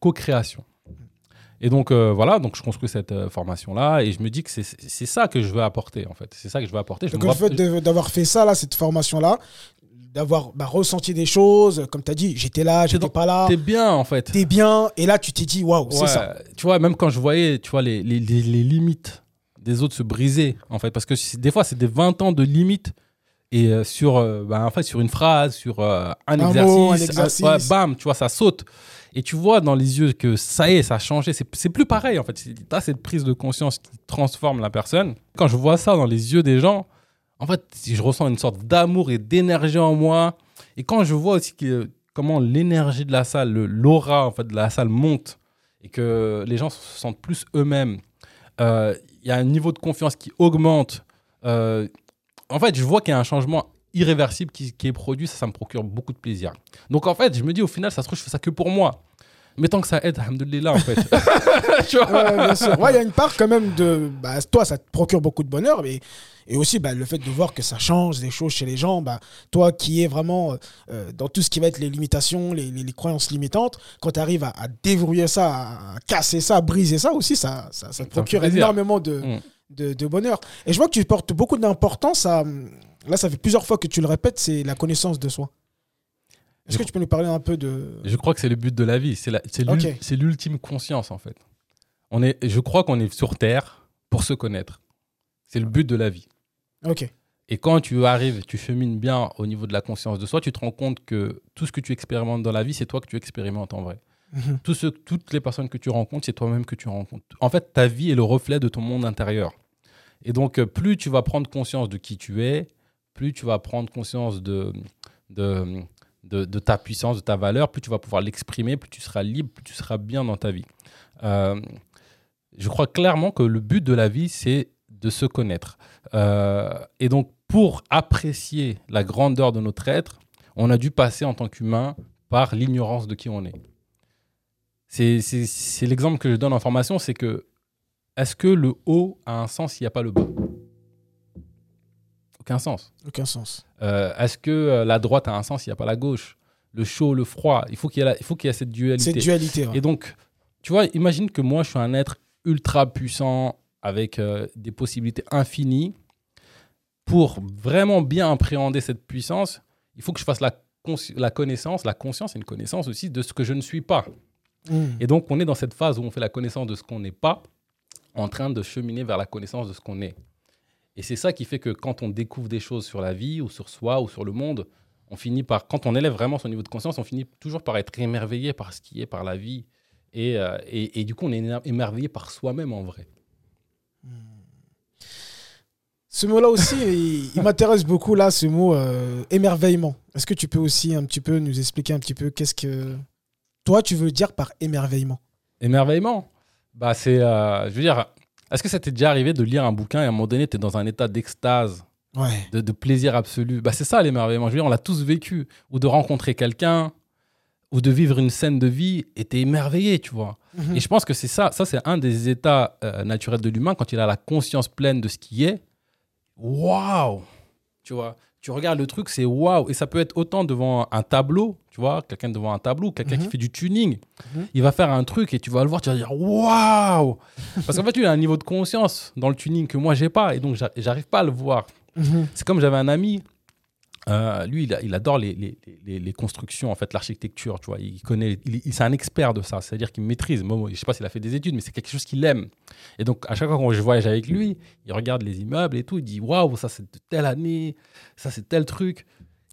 S2: co-création. Et donc euh, voilà, donc je construis cette euh, formation-là et je me dis que c'est ça que je veux apporter en fait. C'est ça que je veux apporter. Je
S1: Donc le fait d'avoir fait ça, là, cette formation-là, d'avoir bah, ressenti des choses, comme tu as dit, j'étais là, j'étais pas là,
S2: T'es bien en fait.
S1: t'es bien, et là tu t'es dit, waouh, c'est
S2: Ouais,
S1: ça.
S2: Tu vois, même quand je voyais, tu vois, les, les, les- les limites des autres se briser, en fait, parce que des fois, c'est des 20 ans de limites. Et euh, sur, bah, en fait, sur une phrase, sur un,
S1: Un
S2: exercice,
S1: mot, un
S2: un-
S1: exercice.
S2: ouais, bam, tu vois, ça saute. Et tu vois dans les yeux que ça y est, ça a changé. C'est plus pareil, en fait. Tu as cette prise de conscience qui transforme la personne. Quand je vois ça dans les yeux des gens, en fait, je ressens une sorte d'amour et d'énergie en moi. Et quand je vois aussi que, comment l'énergie de la salle, le- l'aura en fait, de la salle monte et que les gens se sentent plus eux-mêmes, euh, il y a un niveau de confiance qui augmente. Euh, en fait, je vois qu'il y a un changement irréversible qui, qui est produit, ça, ça me procure beaucoup de plaisir. Donc en fait, je me dis au final, ça se trouve, je fais ça que pour moi. Mais tant que ça aide, alhamdoulilah, en fait. tu vois
S1: Ouais, bien sûr. Ouais, il y a une part quand même de. Bah, toi, ça te procure beaucoup de bonheur, mais. Et aussi, bah, le fait de voir que ça change des choses chez les gens, bah, toi qui es vraiment euh, dans tout ce qui va être les limitations, les, les- les croyances limitantes, quand tu arrives à, à déverrouiller ça, à, à casser ça, à briser ça aussi, ça, ça, ça te procure énormément de,
S2: Mm.
S1: De, de bonheur. Et je vois que tu portes beaucoup d'importance à. Là, ça fait plusieurs fois que tu le répètes, c'est la connaissance de soi. Est-ce que tu peux nous parler un peu de.
S2: Je crois que c'est le but de la vie. C'est l'ultime conscience, en fait. On est, je crois qu'on est sur Terre pour se connaître. C'est le but de la vie.
S1: Ok.
S2: Et quand tu arrives, tu chemines bien au niveau de la conscience de soi, tu te rends compte que tout ce que tu expérimentes dans la vie, c'est toi que tu expérimentes en vrai. Tout ce- toutes les personnes que tu rencontres, c'est toi-même que tu rencontres. En fait, ta vie est le reflet de ton monde intérieur. Et donc, euh, plus tu vas prendre conscience de qui tu es, plus tu vas prendre conscience de ta puissance, de ta valeur, plus tu vas pouvoir l'exprimer, plus tu seras libre, plus tu seras bien dans ta vie. Euh, je crois clairement que le but de la vie, c'est de se connaître. Euh, et donc, pour apprécier la grandeur de notre être, on a dû passer en tant qu'humain par l'ignorance de qui on est. C'est l'exemple que je donne en formation, c'est que est-ce que le haut a un sens s'il n'y a pas le bas Aucun sens.
S1: Aucun sens.
S2: Euh, est-ce que euh, la droite a un sens s'il n'y a pas la gauche? Le chaud, le froid, il faut qu'il y, ait la- il faut qu'il y ait cette dualité.
S1: C'est dualité. ouais.
S2: Et donc, tu vois, imagine que moi, je suis un être ultra puissant avec euh, des possibilités infinies. Pour vraiment bien appréhender cette puissance, il faut que je fasse la, la connaissance, la conscience et une connaissance aussi de ce que je ne suis pas.
S1: Mhm.
S2: Et donc, on est dans cette phase où on fait la connaissance de ce qu'on n'est pas, en train de cheminer vers la connaissance de ce qu'on est. Et c'est ça qui fait que quand on découvre des choses sur la vie, ou sur soi, ou sur le monde, on finit par, quand on élève vraiment son niveau de conscience, on finit toujours par être émerveillé par ce qui est, par la vie. Et, euh, et, et du coup, on est émerveillé par soi-même en vrai.
S1: Ce mot-là aussi, il, il m'intéresse beaucoup, là, ce mot euh, émerveillement. Est-ce que tu peux aussi un petit peu nous expliquer un petit peu qu'est-ce que toi, tu veux dire par émerveillement
S2: Émerveillement bah, c'est, euh, Je veux dire, est-ce que ça t'est déjà arrivé de lire un bouquin et à un moment donné, tu es dans un état d'extase
S1: Ouais.
S2: de, de plaisir absolu? Bah, c'est ça l'émerveillement. Je veux dire, on l'a tous vécu. Ou de rencontrer quelqu'un, ou de vivre une scène de vie et t'es émerveillé, tu vois.
S1: Mhm.
S2: Et je pense que c'est ça. Ça, c'est un des états euh, naturels de l'humain quand il a la conscience pleine de ce qui est. Waouh Tu vois? Tu regardes le truc, c'est waouh. Et ça peut être autant devant un tableau, tu vois, quelqu'un devant un tableau, quelqu'un qui
S1: Mhm.
S2: fait du tuning.
S1: Mhm.
S2: Il va faire un truc et tu vas le voir, tu vas dire waouh Parce qu'en fait, il a un niveau de conscience dans le tuning que moi, j'ai pas. Et donc, j'a- j'arrive pas à le voir.
S1: Mhm.
S2: C'est comme j'avais un ami, euh, lui, il, adore les, constructions, en fait, l'architecture, tu vois. Il connaît, il, il- un expert de ça, c'est-à-dire qu'il maîtrise. Moi, je sais pas s'il a fait des études, mais c'est quelque chose qu'il aime. Et donc, à chaque fois que je voyage avec lui, il regarde les immeubles et tout, il dit waouh, ça c'est de telle année, ça c'est tel truc.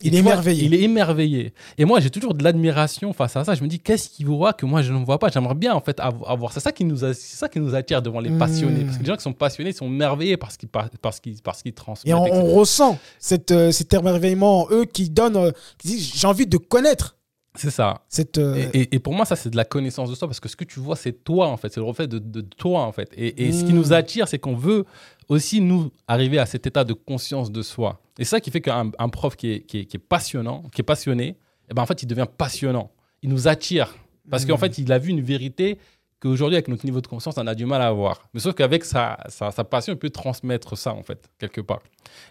S1: Il est
S2: vois,
S1: émerveillé.
S2: Il est émerveillé. Et moi, j'ai toujours de l'admiration face à ça. Je me dis, qu'est-ce qu'il voit que moi je ne vois pas? J'aimerais bien en fait avo- avoir. C'est ça qui nous, a- c'est ça qui nous attire devant les
S1: Mmh.
S2: passionnés. Parce que les gens qui sont passionnés sont merveillés par ce qu'ils par- parce qu'ils parce qu'ils transmettent.
S1: Et on, ressent cette, euh, cet émerveillement en eux qui donne, euh, j'ai envie de connaître
S2: C'est ça.
S1: cette. euh,
S2: Et, et- et pour moi, ça, c'est de la connaissance de soi parce que ce que tu vois, c'est toi, en fait. C'est le reflet de, de toi, en fait. Et, et ce qui
S1: Mm.
S2: nous attire, c'est qu'on veut aussi, nous, arriver à cet état de conscience de soi. Et ça qui fait qu'un un prof qui est, qui, est, qui est passionnant, qui est passionné, eh ben, en fait, il devient passionnant. Il nous attire. Parce qu'en
S1: Mm.
S2: fait, il a vu une vérité qu'aujourd'hui, avec notre niveau de conscience, on a du mal à avoir. Mais sauf qu'avec sa, sa, sa passion, il peut transmettre ça, en fait, quelque part.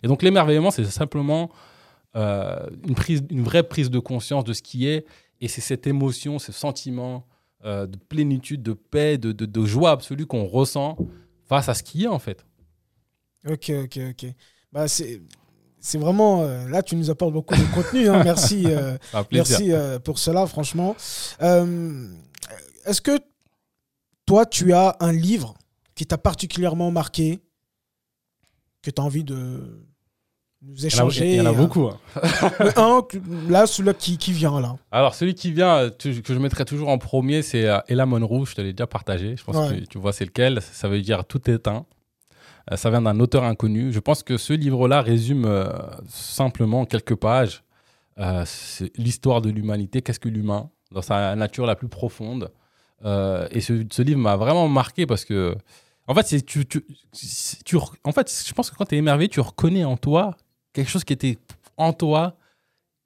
S2: Et donc, l'émerveillement, c'est simplement euh, une, prise, une vraie prise de conscience de ce qui est. Et c'est cette émotion, ce sentiment euh, de plénitude, de paix, de, de- de joie absolue qu'on ressent face à ce qui est en fait.
S1: Ok, ok, ok. Bah, c'est. C'est vraiment. euh, là, tu nous apportes beaucoup de contenu. hein. Merci. euh,
S2: C'est un plaisir.
S1: Merci euh, pour cela, franchement. Euh, Est-ce que toi, tu as un livre qui t'a particulièrement marqué, que tu as envie de nous
S2: Il y en a-
S1: échanger
S2: il y en a
S1: euh,
S2: beaucoup. hein.
S1: un, là, celui-là qui, qui vient, là.
S2: Alors, celui qui vient, tu- que je mettrai toujours en premier, c'est Ella Monroe. Je te l'ai déjà partagé. Je pense
S1: Ouais.
S2: que tu vois c'est lequel. Ça veut dire Tout est un. Euh, ça vient d'un auteur inconnu. Je pense que ce livre-là résume euh, simplement en quelques pages euh, l'histoire de l'humanité. Qu'est-ce que l'humain dans sa nature la plus profonde Euh, Et ce, ce livre m'a vraiment marqué parce que, en fait, tu, en fait, je pense que quand tu es émerveillé, tu reconnais en toi quelque chose qui était en toi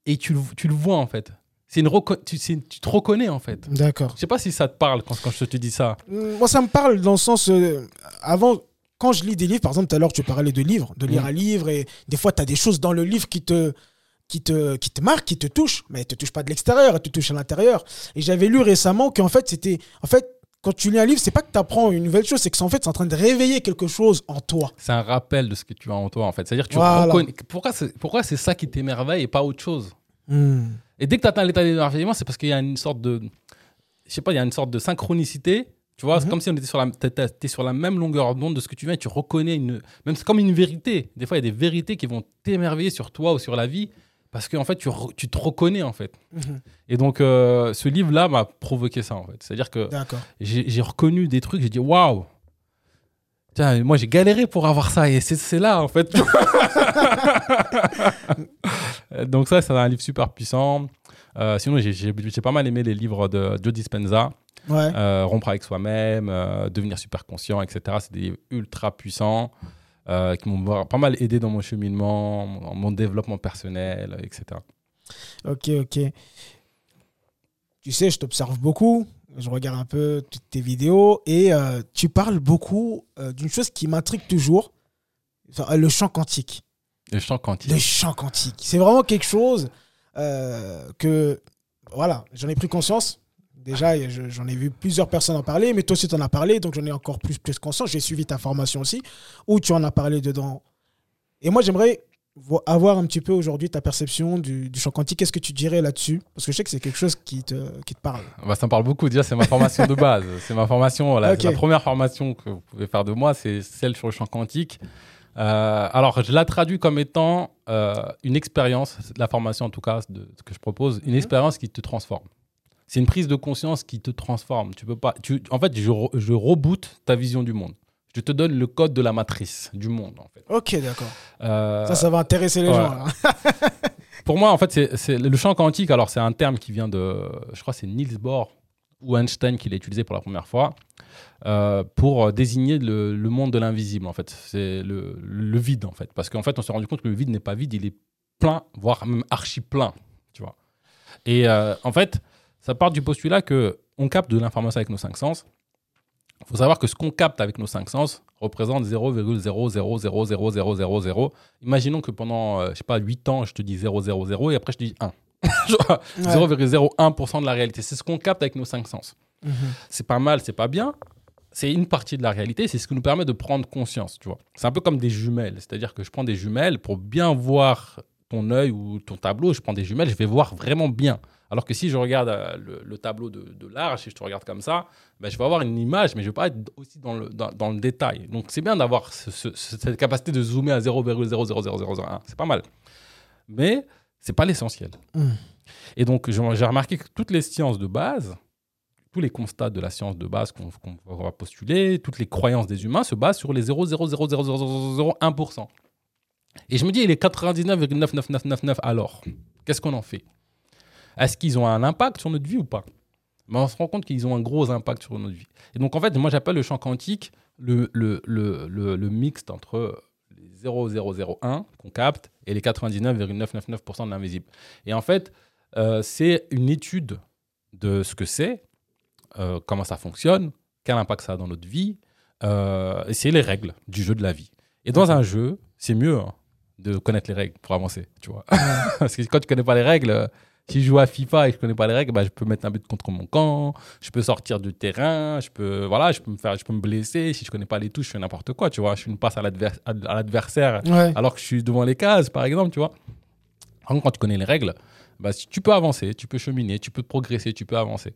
S2: et tu, le- tu le vois en fait. C'est une tu, tu te reconnais en fait.
S1: D'accord.
S2: Je sais pas si ça te parle quand, quand je te dis ça.
S1: Moi, ça me parle dans le sens. euh, avant, quand je lis des livres, par exemple, tout à l'heure, tu parlais de livres, de lire
S2: Mm.
S1: un livre, et des fois, tu as des choses dans le livre qui te, qui te, qui te marquent, qui te touchent, mais elles te touchent pas de l'extérieur, elles te touchent à l'intérieur. Et j'avais lu récemment qu'en fait, c'était. En fait, quand tu lis un livre, c'est pas que tu apprends une nouvelle chose, c'est que c'est en fait, c'est en train de réveiller quelque chose en toi.
S2: C'est un rappel de ce que tu as en toi en fait. C'est-à-dire que tu
S1: Voilà.
S2: reconnais. Pourquoi c'est, pourquoi c'est ça qui t'émerveille et pas autre chose?
S1: Hmm.
S2: Et dès que tu atteins l'état d'émerveillement, c'est parce qu'il y a une sorte de. Je sais pas, il y a une sorte de synchronicité. Tu vois, c'est
S1: Mhm.
S2: comme si on était sur la, t'es- t'es- t'es sur la même longueur d'onde de ce que tu viens et tu reconnais une. Même c'est comme une vérité. Des fois, il y a des vérités qui vont t'émerveiller sur toi ou sur la vie parce qu'en fait, tu, re- tu te reconnais en fait.
S1: Mhm.
S2: Et donc, euh, ce livre-là m'a provoqué ça en fait. C'est-à-dire que j'ai reconnu des trucs, j'ai dit waouh! Tiens, moi j'ai galéré pour avoir ça et c'est là en fait. Donc ça, c'est un livre super puissant. Euh, sinon, j'ai- j'ai j'ai pas mal aimé les livres de Joe Dispenza,
S1: Ouais.
S2: euh, Rompre avec soi-même, euh, Devenir super conscient, etc. C'est des livres ultra puissants euh, qui m'ont pas mal aidé dans mon cheminement, mon, mon développement personnel, etc.
S1: Ok, ok. Tu sais, je t'observe beaucoup. Je regarde un peu toutes tes vidéos et euh, tu parles beaucoup euh, d'une chose qui m'intrigue toujours, Enfin, le champ quantique.
S2: Le chant quantique.
S1: Le champ quantique. C'est vraiment quelque chose que, voilà, j'en ai pris conscience. Déjà, j'en ai vu plusieurs personnes en parler, mais toi aussi, tu en as parlé, donc j'en ai encore plus, plus conscience. J'ai suivi ta formation aussi, où tu en as parlé dedans. Et moi, j'aimerais vo- avoir un petit peu aujourd'hui ta perception du, du champ quantique. Qu'est-ce que tu dirais là-dessus? Parce que je sais que c'est quelque chose qui te, qui te parle.
S2: Bah, ça me parle beaucoup. Déjà, c'est ma formation de base. C'est ma formation. La, première formation que vous pouvez faire de moi, c'est celle sur le champ quantique. Euh, alors, je la traduis comme étant euh, une expérience, la formation en tout cas de ce que je propose, une expérience qui te transforme. C'est une prise de conscience qui te transforme. Tu peux pas. Tu, en fait, je, je reboot ta vision du monde. Je te donne le code de la matrice du monde. En fait.
S1: Ok, d'accord.
S2: Euh,
S1: Ça, ça va intéresser les gens.
S2: pour moi, en fait, c'est- le champ quantique. Alors, c'est un terme qui vient de, je crois, c'est Niels Bohr ou Einstein qui l'a utilisé pour la première fois euh, pour désigner le, le monde de l'invisible. En fait, c'est le, le vide, en fait, parce qu'en fait, on s'est rendu compte que le vide n'est pas vide, il est plein, voire même archi plein, tu vois. Et euh, en fait, ça part du postulat que on capte de l'information avec nos cinq sens. Il faut savoir que ce qu'on capte avec nos cinq sens représente 0,000000. Imaginons que pendant, euh, je sais pas, 8 ans, je te dis 000 et après je te dis 1. Genre,
S1: Ouais.
S2: 0,01% de la réalité. C'est ce qu'on capte avec nos cinq sens.
S1: Mhm.
S2: C'est pas mal, c'est pas bien. C'est une partie de la réalité, c'est ce qui nous permet de prendre conscience, tu vois. C'est un peu comme des jumelles, c'est-à-dire que je prends des jumelles pour bien voir ton œil ou ton tableau, je prends des jumelles, je vais voir vraiment bien. Alors que si je regarde euh, le, le tableau de, de large, si je te regarde comme ça, ben, je vais avoir une image, mais je ne vais pas être aussi dans le, dans, le détail. Donc c'est bien d'avoir ce- ce- cette capacité de zoomer à 0,00001. C'est pas mal. Mais c'est pas l'essentiel.
S1: Mm.
S2: Et donc j'ai remarqué que toutes les sciences de base, tous les constats de la science de base qu'on va postuler, toutes les croyances des humains se basent sur les 0,0000001%. Et je me dis, il est 99,99999 alors Qu'est-ce qu'on en fait? Est-ce qu'ils ont un impact sur notre vie ou pas? Mais on se rend compte qu'ils ont un gros impact sur notre vie. Et donc, en fait, moi, j'appelle le champ quantique le, le, le, le, le mixte entre les 0,001 qu'on capte et les 99,999% de l'invisible. Et en fait, euh, c'est une étude de ce que c'est, euh, comment ça fonctionne, quel impact ça a dans notre vie, euh, c'est les règles du jeu de la vie. Et dans un jeu, c'est mieux hein, de connaître les règles pour avancer, tu vois. Parce que quand tu connais pas les règles, euh, Si je joue à FIFA et que je connais pas les règles, bah, je peux mettre un but contre mon camp, je peux sortir du terrain, je peux, voilà, je peux me faire, je peux me blesser. Si je connais pas les touches, je fais n'importe quoi, tu vois. Je fais une passe à l'adver- à l'adversaire
S1: Ouais.
S2: alors que je suis devant les cases, par exemple, tu vois. Par contre, quand tu connais les règles, bah, tu peux avancer, tu peux cheminer, tu peux progresser, tu peux avancer.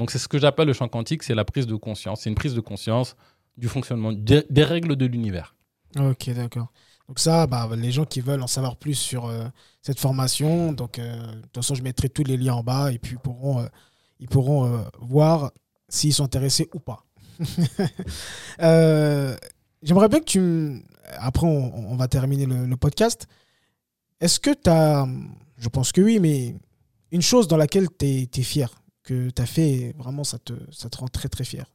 S2: Donc, c'est ce que j'appelle le champ quantique, c'est la prise de conscience. C'est une prise de conscience du fonctionnement des, règles de l'univers.
S1: Ok, d'accord. Donc ça, bah, les gens qui veulent en savoir plus sur euh, cette formation, donc euh, de toute façon, je mettrai tous les liens en bas et puis ils pourront, euh, ils pourront voir s'ils sont intéressés ou pas. J'aimerais bien que tu... Après, on, va terminer le, le podcast. Est-ce que tu as... Je pense que oui, mais une chose dans laquelle tu es, fier, que tu as fait, et vraiment, ça te, ça te rend très, très fier.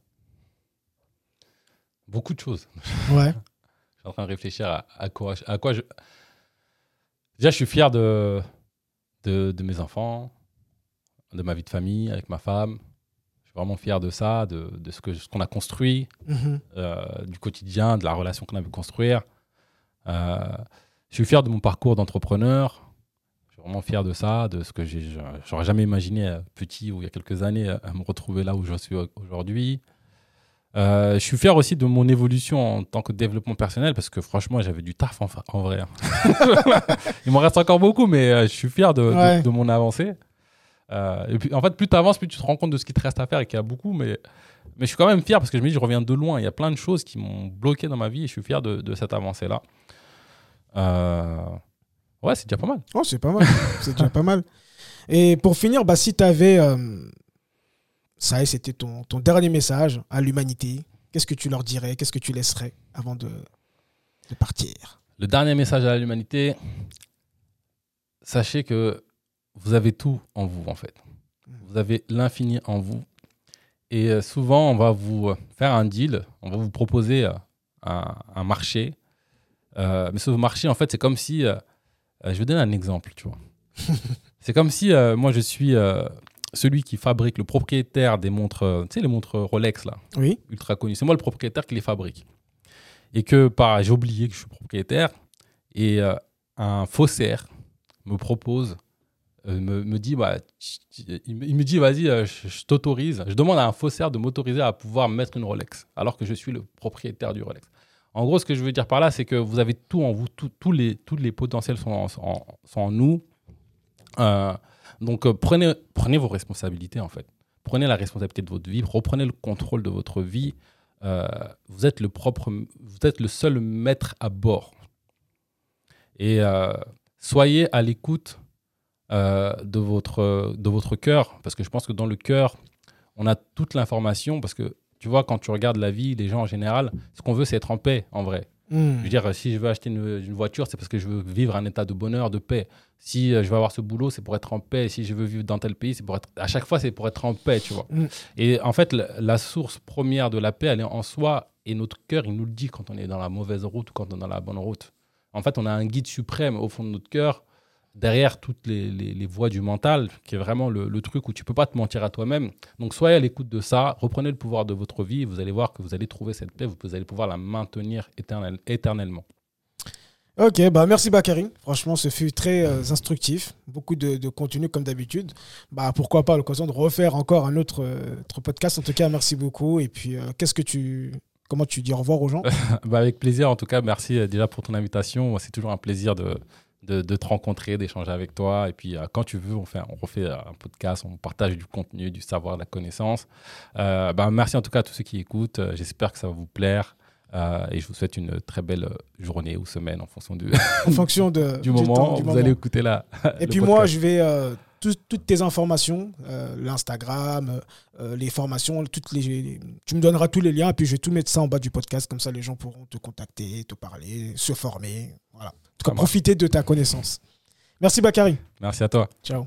S2: Beaucoup de choses.
S1: Ouais.
S2: Je suis en train de réfléchir à, à quoi, à quoi je. Déjà, je suis fier de, de, de mes enfants, de ma vie de famille avec ma femme. Je suis vraiment fier de ça, de, de ce que- ce qu'on a construit,
S1: Mhm.
S2: euh, du quotidien, de la relation qu'on a pu construire. Euh, je suis fier de mon parcours d'entrepreneur. Vraiment fier de ça, de ce que. J'aurais jamais imaginé euh, petit ou il y a quelques années euh, me retrouver là où je suis aujourd'hui. Euh, je suis fier aussi de mon évolution en tant que développement personnel parce que franchement, j'avais du taf en, en vrai. hein. Il m'en reste encore beaucoup, mais je suis fier de, de- mon avancée. Euh, et puis, en fait, plus tu avances, plus tu te rends compte de ce qui te reste à faire et qu'il y a beaucoup. Mais, mais je suis quand même fier parce que je me dis, je reviens de loin. Il y a plein de choses qui m'ont bloqué dans ma vie et je suis fier de, de cette avancée-là. Euh, Ouais, c'est déjà pas mal.
S1: Oh, c'est pas mal. c'est déjà pas mal. Et pour finir, bah, si tu avais. ça y est, c'était ton, ton dernier message à l'humanité. Qu'est-ce que tu leur dirais Qu'est-ce que tu laisserais avant de, de partir?
S2: Le dernier message à l'humanité, sachez que vous avez tout en vous, en fait. Vous avez l'infini en vous. Et euh, souvent, on va vous euh, faire un deal, on va vous proposer euh, un, un marché. Euh, mais ce marché, en fait, c'est comme si... euh, je vais donner un exemple, tu vois. c'est comme si euh, moi, je suis euh, celui qui fabrique, le propriétaire des montres, tu sais, les montres Rolex, là
S1: Oui.
S2: ultra connu. C'est moi le propriétaire qui les fabrique. Et que par, j'ai oublié que je suis propriétaire. Et un faussaire me propose, me, me dit, bah, il, me- dit, vas-y, je, je t'autorise. Je demande à un faussaire de m'autoriser à pouvoir mettre une Rolex, alors que je suis le propriétaire du Rolex. En gros, ce que je veux dire par là, c'est que vous avez tout en vous, les, tous les potentiels sont en, nous. Euh, donc, euh, prenez, prenez vos responsabilités, en fait. Prenez la responsabilité de votre vie, reprenez le contrôle de votre vie. Euh, vous êtes le propre, vous êtes le seul maître à bord. Et soyez à l'écoute de votre de votre cœur, parce que je pense que dans le cœur, on a toute l'information. Parce que tu vois, quand tu regardes la vie, les gens en général, ce qu'on veut, c'est être en paix, en vrai.
S1: Hmm.
S2: Je veux dire, si je veux acheter une, une voiture, c'est parce que je veux vivre un état de bonheur, de paix. Si euh, je veux avoir ce boulot, c'est pour être en paix. Si je veux vivre dans tel pays, c'est pour être. À chaque fois, c'est pour être en paix, tu vois.
S1: Mm.
S2: Et en fait, la, la source première de la paix, elle est en soi. Et notre cœur, il nous le dit quand on est dans la mauvaise route ou quand on est dans la bonne route. En fait, on a un guide suprême au fond de notre cœur, derrière toutes les, les- les voies du mental, qui est vraiment le, le truc où tu peux pas te mentir à toi-même. Donc, soyez à l'écoute de ça, reprenez le pouvoir de votre vie, et vous allez voir que vous allez trouver cette paix, vous allez pouvoir la maintenir éternel- éternellement.
S1: Ok, bah merci Bakary. Franchement, ce fut très euh, instructif. Beaucoup de, de contenu comme d'habitude. Bah pourquoi pas l'occasion de refaire encore un autre, euh, autre podcast. En tout cas, merci beaucoup. Et puis, euh, qu'est-ce que tu, comment tu dis au revoir aux gens?
S2: Bah, avec plaisir, en tout cas, merci déjà pour ton invitation. C'est toujours un plaisir de, de, de te rencontrer, d'échanger avec toi. Et puis, euh, quand tu veux, on, fait, on refait euh, un podcast, on partage du contenu, du savoir, de la connaissance. Euh, bah, merci en tout cas à tous ceux qui écoutent. J'espère que ça va vous plaire. Euh, et je vous souhaite une très belle journée ou semaine en fonction du,
S1: en fonction de,
S2: du moment
S1: temps, du
S2: vous
S1: moment.
S2: allez écouter la.
S1: Et puis moi, je vais tout- toutes tes informations, euh, l'Instagram, euh, les formations, toutes les, tu me donneras tous les liens et puis je vais tout mettre ça en bas du podcast comme ça les gens pourront te contacter, te parler, se former, voilà. En tout cas, profiter de ta connaissance. Merci Bakary.
S2: Merci à toi.
S1: Ciao.